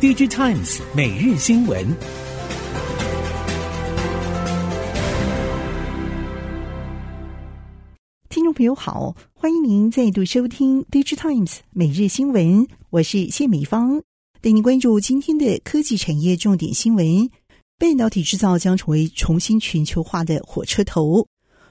DigiTimes 每日新闻，听众朋友好，欢迎您再度收听 DigiTimes 每日新闻，我是谢美芳，带您关注今天的科技产业重点新闻。半导体制造将成为重新全球化的火车头，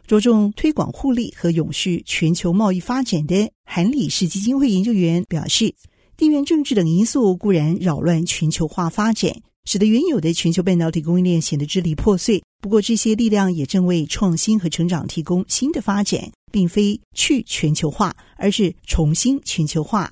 着重推广互利和永续全球贸易发展的韩理士基金会研究员表示。地缘政治等因素固然扰乱全球化发展，使得原有的全球半导体供应链显得支离破碎。不过，这些力量也正为创新和成长提供新的发展，并非去全球化，而是重新全球化。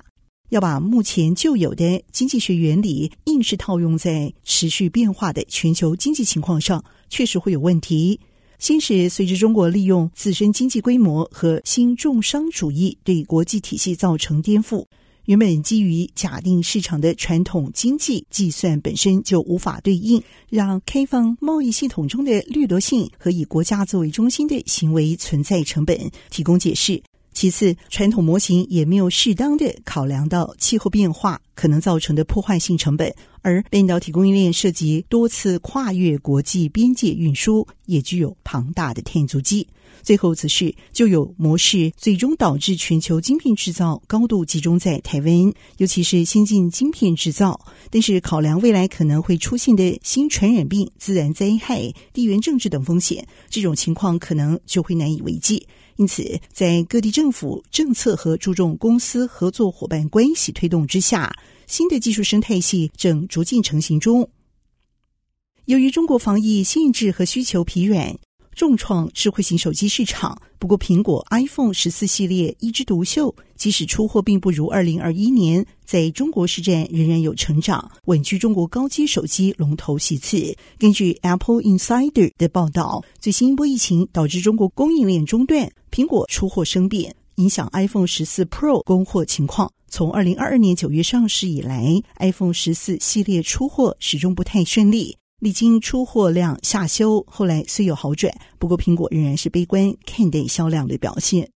要把目前旧有的经济学原理硬是套用在持续变化的全球经济情况上，确实会有问题。先是随着中国利用自身经济规模和新重商主义对国际体系造成颠覆。原本基于假定市场的传统经济计算本身就无法对应，让开放贸易系统中的掠夺性和以国家作为中心的行为存在成本提供解释。其次，传统模型也没有适当的考量到气候变化可能造成的破坏性成本，而半导体供应链涉及多次跨越国际边界运输，也具有庞大的碳足迹。最后则是旧有模式，最终导致全球晶片制造高度集中在台湾，尤其是先进晶片制造。但是考量未来可能会出现的新传染病、自然灾害、地缘政治等风险，这种情况可能就会难以为继。因此，在各地政府政策和注重公司合作伙伴关系推动之下，新的技术生态系正逐渐成型中。由于中国防疫限制和需求疲软。重创智慧型手机市场。不过，苹果 iPhone 十四系列一枝独秀，即使出货并不如二零二一年，在中国市占仍然有成长，稳居中国高阶手机龙头席次。根据 Apple Insider 的报道，最新一波疫情导致中国供应链中断，苹果出货生变，影响 iPhone 十四 Pro 供货情况。从二零二二年九月上市以来，iPhone 十四系列出货始终不太顺利。历经出货量下修，后来虽有好转，不过苹果仍然是悲观看待销量的表现。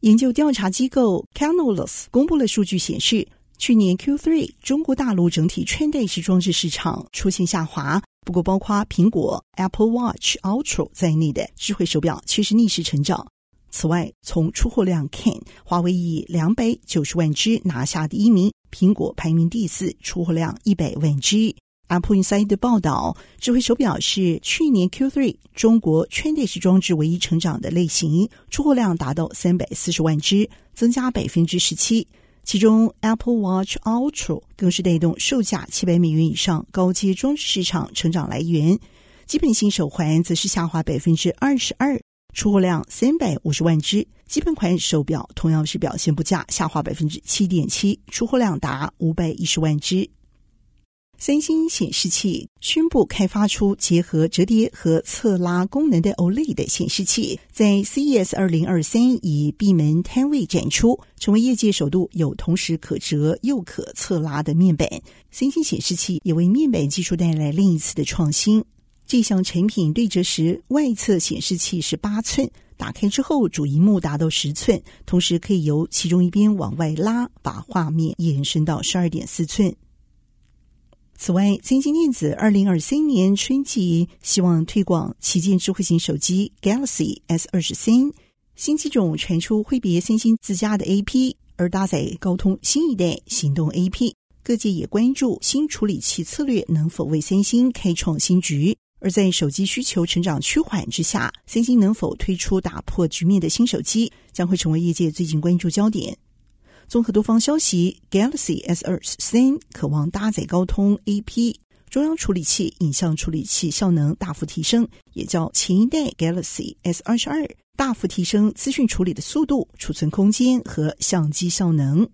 研究调查机构 Canalys 公布了数据显示，去年 Q3 中国大陆整体穿戴式装置市场出现下滑，不过包括苹果 Apple Watch Ultra 在内的智慧手表却是逆势成长。此外，从出货量看，华为以两百九十万只拿下第一名，苹果排名第四，出货量一百万只。Apple Inside 的报道，智慧手表是去年 Q3 中国穿戴式装置唯一成长的类型，出货量达到三百四十万只，增加百分之十七。其中 Apple Watch Ultra 更是带动售价七百美元以上高阶装置市场成长来源。基本型手环则是下滑百分之二十二，出货量三百五十万只。基本款手表同样是表现不佳，下滑百分之七点七，出货量达五百一十万只。三星显示器宣布开发出结合折叠和侧拉功能的 OLED 显示器，在 CES 二零二三以闭门摊位展出，成为业界首度有同时可折又可侧拉的面板。三星显示器也为面板技术带来另一次的创新。这项产品对折时，外侧显示器是八寸，打开之后主荧幕达到十寸，同时可以由其中一边往外拉，把画面延伸到十二点四寸。此外，三星电子二零二三年春季希望推广旗舰智慧型手机 Galaxy S 二十三，新机种传出挥别三星自家的 AP，而搭载高通新一代行动 AP。各界也关注新处理器策略能否为三星开创新局。而在手机需求成长趋缓之下，三星能否推出打破局面的新手机，将会成为业界最近关注焦点。综合多方消息，Galaxy S 二十三可望搭载高通 AP 中央处理器，影像处理器效能大幅提升，也较前一代 Galaxy S 二十二大幅提升资讯处理的速度、储存空间和相机效能。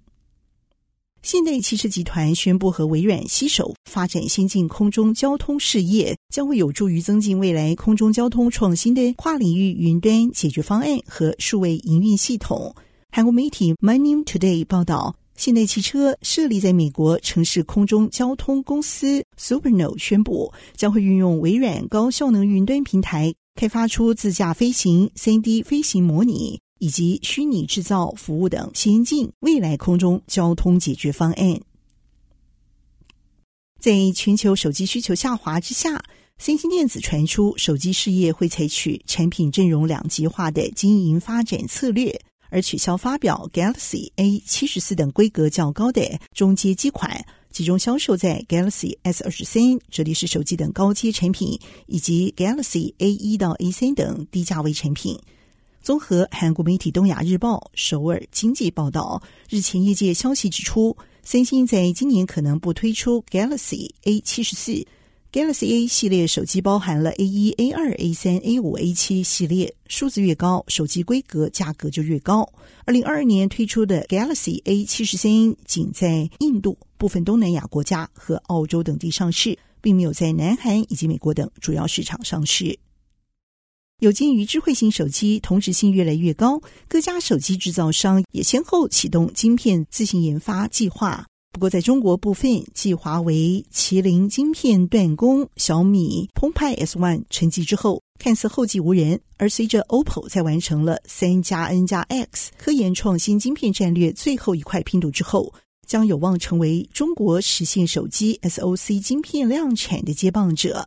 现代汽车集团宣布和微软携手发展先进空中交通事业，将会有助于增进未来空中交通创新的跨领域云端解决方案和数位营运系统。韩国媒体 Money Today 报道，现代汽车设立在美国城市空中交通公司 Superno 宣布，将会运用微软高效能云端平台，开发出自驾飞行、3D 飞行模拟以及虚拟制造服务等先进未来空中交通解决方案。在全球手机需求下滑之下，三星电子传出手机事业会采取产品阵容两极化的经营发展策略，而取消发表 Galaxy A 七十四等规格较高的中阶机款。集中销售在 Galaxy S 二十三、折叠式手机等高阶产品，以及 Galaxy A 一到 A 三等低价位产品。综合韩国媒体《东亚日报》首尔经济报道，日前业界消息指出，三星在今年可能不推出 Galaxy A 七十四。Galaxy A 系列手机包含了 A 一、A 二、A 三、A 五、A 七系列，数字越高，手机规格价格就越高。二零二二年推出的 Galaxy A 七十三仅在印度、部分东南亚国家和澳洲等地上市，并没有在南韩以及美国等主要市场上市。有鉴于智慧型手机同质性越来越高，各家手机制造商也先后启动晶片自行研发计划。不过，在中国部分，继华为、麒麟晶片断供，小米、澎湃 S One 沉寂之后，看似后继无人。而随着 OPPO 在完成了三加 N 加 X 科研创新晶片战略最后一块拼图之后，将有望成为中国实现手机 SoC 晶片量产的接棒者。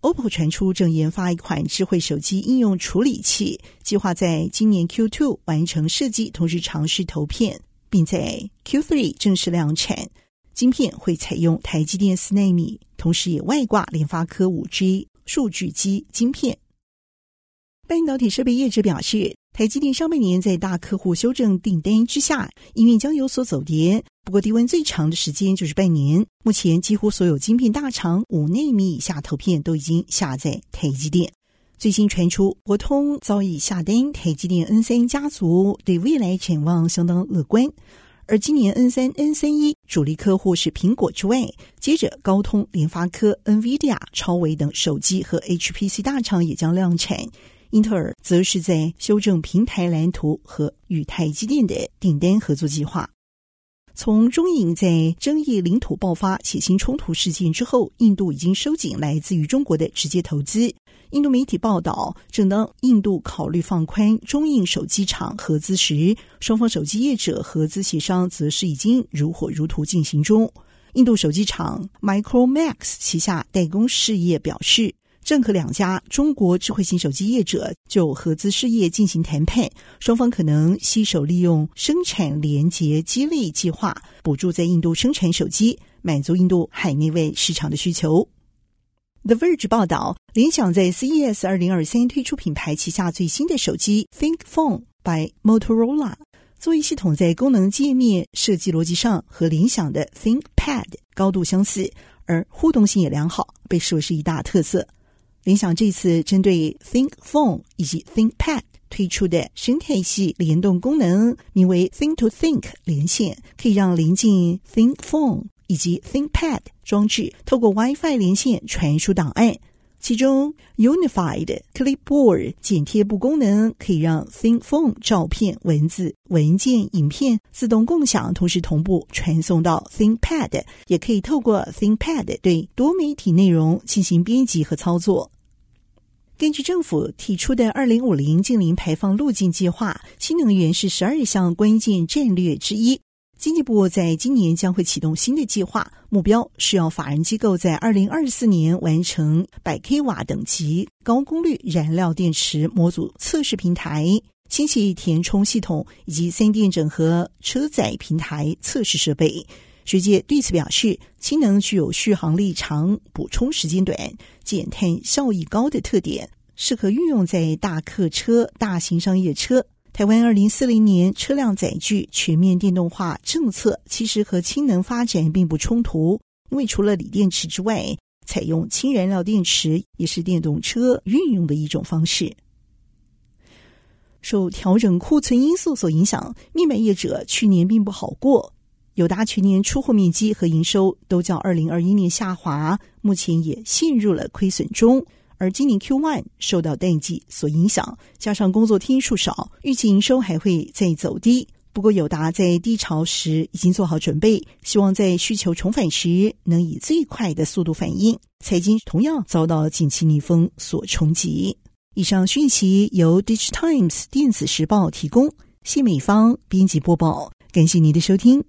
OPPO 传出正研发一款智慧手机应用处理器，计划在今年 Q2 完成设计，同时尝试投片。并在 Q3 正式量产，晶片会采用台积电四纳米，同时也外挂联发科五 G 数据机晶片。半导体设备业者表示，台积电上半年在大客户修正订单之下，营运将有所走跌。不过，低温最长的时间就是半年。目前，几乎所有晶片大厂五纳米以下投片都已经下在台积电。最新传出，博通早已下单台积电 N 三家族，对未来展望相当乐观。而今年 N 三、N 三一主力客户是苹果之外，接着高通、联发科、NVIDIA、超微等手机和 HPC 大厂也将量产。英特尔则是在修正平台蓝图和与台积电的订单合作计划。从中印在争议领土爆发血腥冲突事件之后，印度已经收紧来自于中国的直接投资。印度媒体报道，正当印度考虑放宽中印手机厂合资时，双方手机业者合资协商则是已经如火如荼进行中。印度手机厂 Micromax 旗下代工事业表示，正和两家中国智慧型手机业者就合资事业进行谈判，双方可能携手利用生产连结激励计划，补助在印度生产手机，满足印度海内外市场的需求。The Verge 报道，联想在 CES 二零二三推出品牌旗下最新的手机 ThinkPhone by Motorola。作为系统在功能界面设计逻辑上和联想的 ThinkPad 高度相似，而互动性也良好，被视为是一大特色。联想这次针对 ThinkPhone 以及 ThinkPad 推出的生态系联动功能，名为 Think to Think 连线，可以让临近 ThinkPhone。以及 ThinkPad 装置透过 WiFi 连线传输档案，其中 Unified Clipboard 剪贴簿功能可以让 ThinkPhone 照片、文字、文件、影片自动共享，同时同步传送到 ThinkPad，也可以透过 ThinkPad 对多媒体内容进行编辑和操作。根据政府提出的二零五零净零排放路径计划，新能源是十二项关键战略之一。经济部在今年将会启动新的计划，目标是要法人机构在二零二四年完成百 k 瓦等级高功率燃料电池模组测试平台、氢气填充系统以及三电整合车载平台测试设备。学界对此表示，氢能具有续航力长、补充时间短、减碳效益高的特点，适合运用在大客车、大型商业车。台湾二零四零年车辆载具全面电动化政策，其实和氢能发展并不冲突，因为除了锂电池之外，采用氢燃料电池也是电动车运用的一种方式。受调整库存因素所影响，面板业者去年并不好过，友达全年出货面积和营收都较二零二一年下滑，目前也陷入了亏损中。而今年 Q1 受到淡季所影响，加上工作天数少，预计营收还会再走低。不过友达在低潮时已经做好准备，希望在需求重返时能以最快的速度反应。财经同样遭到景气逆风所冲击。以上讯息由 Digitimes 电子时报提供，谢美芳编辑播报，感谢您的收听。